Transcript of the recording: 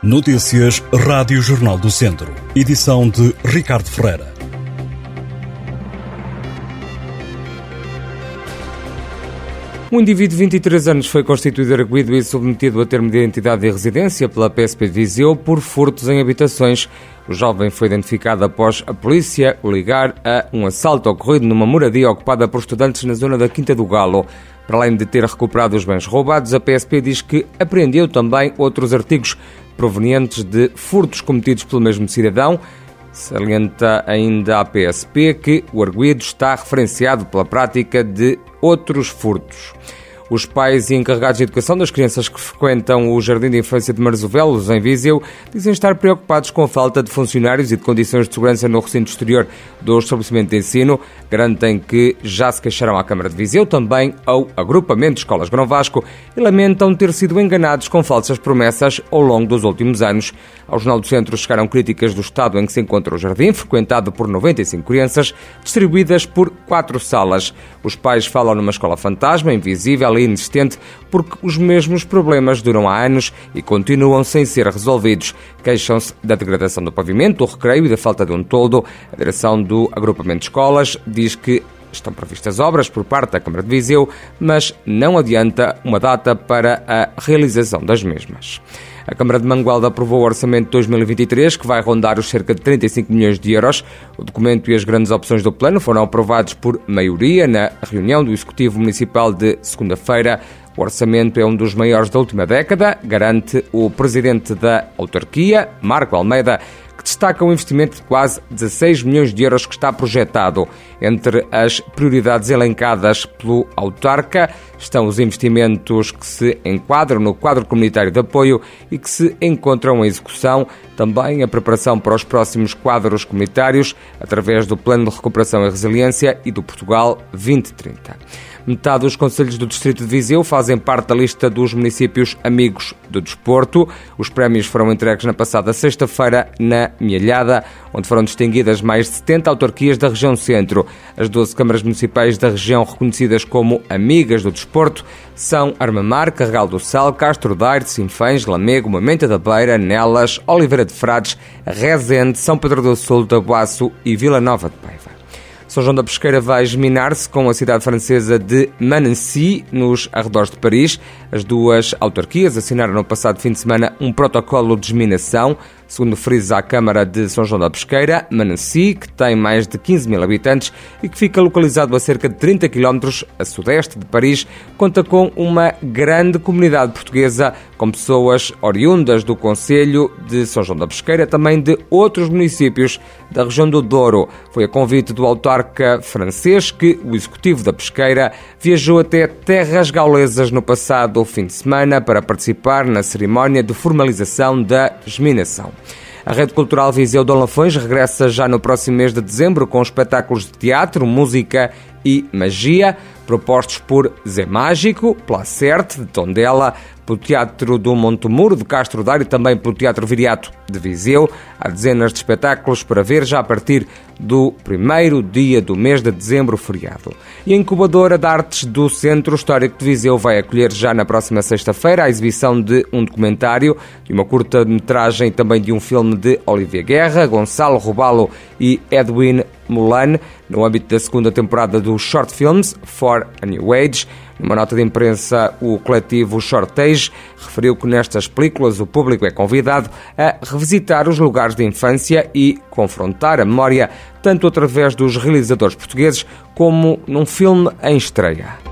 Notícias Rádio Jornal do Centro. Edição de Ricardo Ferreira. Um indivíduo de 23 anos foi constituído arguído e submetido a termo de identidade e residência pela PSP de Viseu por furtos em habitações. O jovem foi identificado após a polícia ligar a um assalto ocorrido numa moradia ocupada por estudantes na zona da Quinta do Galo. Para além de ter recuperado os bens roubados, a PSP diz que apreendeu também outros artigos provenientes de furtos cometidos pelo mesmo cidadão. Salienta ainda a PSP que o arguído está referenciado pela prática de outros furtos. Os pais e encarregados de educação das crianças que frequentam o Jardim de Infância de Marzovelos, em Viseu, dizem estar preocupados com a falta de funcionários e de condições de segurança no recinto exterior do estabelecimento de ensino. Garantem que já se queixaram à Câmara de Viseu, também ao Agrupamento de Escolas Grão Vasco, e lamentam ter sido enganados com falsas promessas ao longo dos últimos anos. Ao Jornal do Centro chegaram críticas do estado em que se encontra o jardim, frequentado por 95 crianças, distribuídas por quatro salas. Os pais falam numa escola fantasma, invisível e inexistente, porque os mesmos problemas duram há anos e continuam sem ser resolvidos. Queixam-se da degradação do pavimento, do recreio e da falta de um toldo. A direção do agrupamento de escolas diz que Estão previstas obras por parte da Câmara de Viseu, mas não adianta uma data para a realização das mesmas. A Câmara de Mangualda aprovou o orçamento de 2023, que vai rondar os cerca de 35 milhões de euros. O documento e as grandes opções do plano foram aprovados por maioria na reunião do Executivo Municipal de segunda-feira. O orçamento é um dos maiores da última década, garante o presidente da autarquia, Marco Almeida, que destaca um investimento de quase 16 milhões de euros que está projetado. Entre as prioridades elencadas pelo autarca estão os investimentos que se enquadram no quadro comunitário de apoio e que se encontram em execução, também a preparação para os próximos quadros comunitários através do Plano de Recuperação e Resiliência e do Portugal 2030. Metade dos conselhos do Distrito de Viseu fazem parte da lista dos municípios amigos do desporto. Os prémios foram entregues na passada sexta-feira na Mialhada, onde foram distinguidas mais de 70 autarquias da região centro. As 12 câmaras municipais da região reconhecidas como amigas do desporto são Armamar, Carregal do Sal, Castro Daire, Sinfãs, Lamego, Mamenta da Beira, Nelas, Oliveira de Frades, Rezende, São Pedro do Sul, Tabuaço e Vila Nova de Paiva. São João da Pesqueira vai geminar-se com a cidade francesa de Manancy, nos arredores de Paris. As duas autarquias assinaram no passado fim de semana um protocolo de geminação Segundo frisa a Câmara de São João da Pesqueira, Manassi, que tem mais de 15 mil habitantes e que fica localizado a cerca de 30 km a sudeste de Paris, conta com uma grande comunidade portuguesa, com pessoas oriundas do Conselho de São João da Pesqueira, também de outros municípios da região do Douro. Foi a convite do autarca francês que o executivo da Pesqueira viajou até terras gaulesas no passado fim de semana para participar na cerimónia de formalização da geminação. A Rede Cultural Viseu Dom Lafões regressa já no próximo mês de dezembro com espetáculos de teatro, música e magia, propostos por Zé Mágico, Placerte, de Tondela, pelo Teatro do Montemuro de Castro Dário e também pelo Teatro Viriato de Viseu. Há dezenas de espetáculos para ver já a partir do primeiro dia do mês de dezembro, feriado. E a Incubadora de Artes do Centro Histórico de Viseu vai acolher já na próxima sexta-feira a exibição de um documentário, de uma curta-metragem também de um filme de Olivia Guerra, Gonçalo Robalo e Edwin Mulan, no âmbito da segunda temporada do Short Films For a New Age. Numa nota de imprensa, o coletivo Shortage referiu que nestas películas o público é convidado a revisitar os lugares de infância e confrontar a memória, tanto através dos realizadores portugueses como num filme em estreia.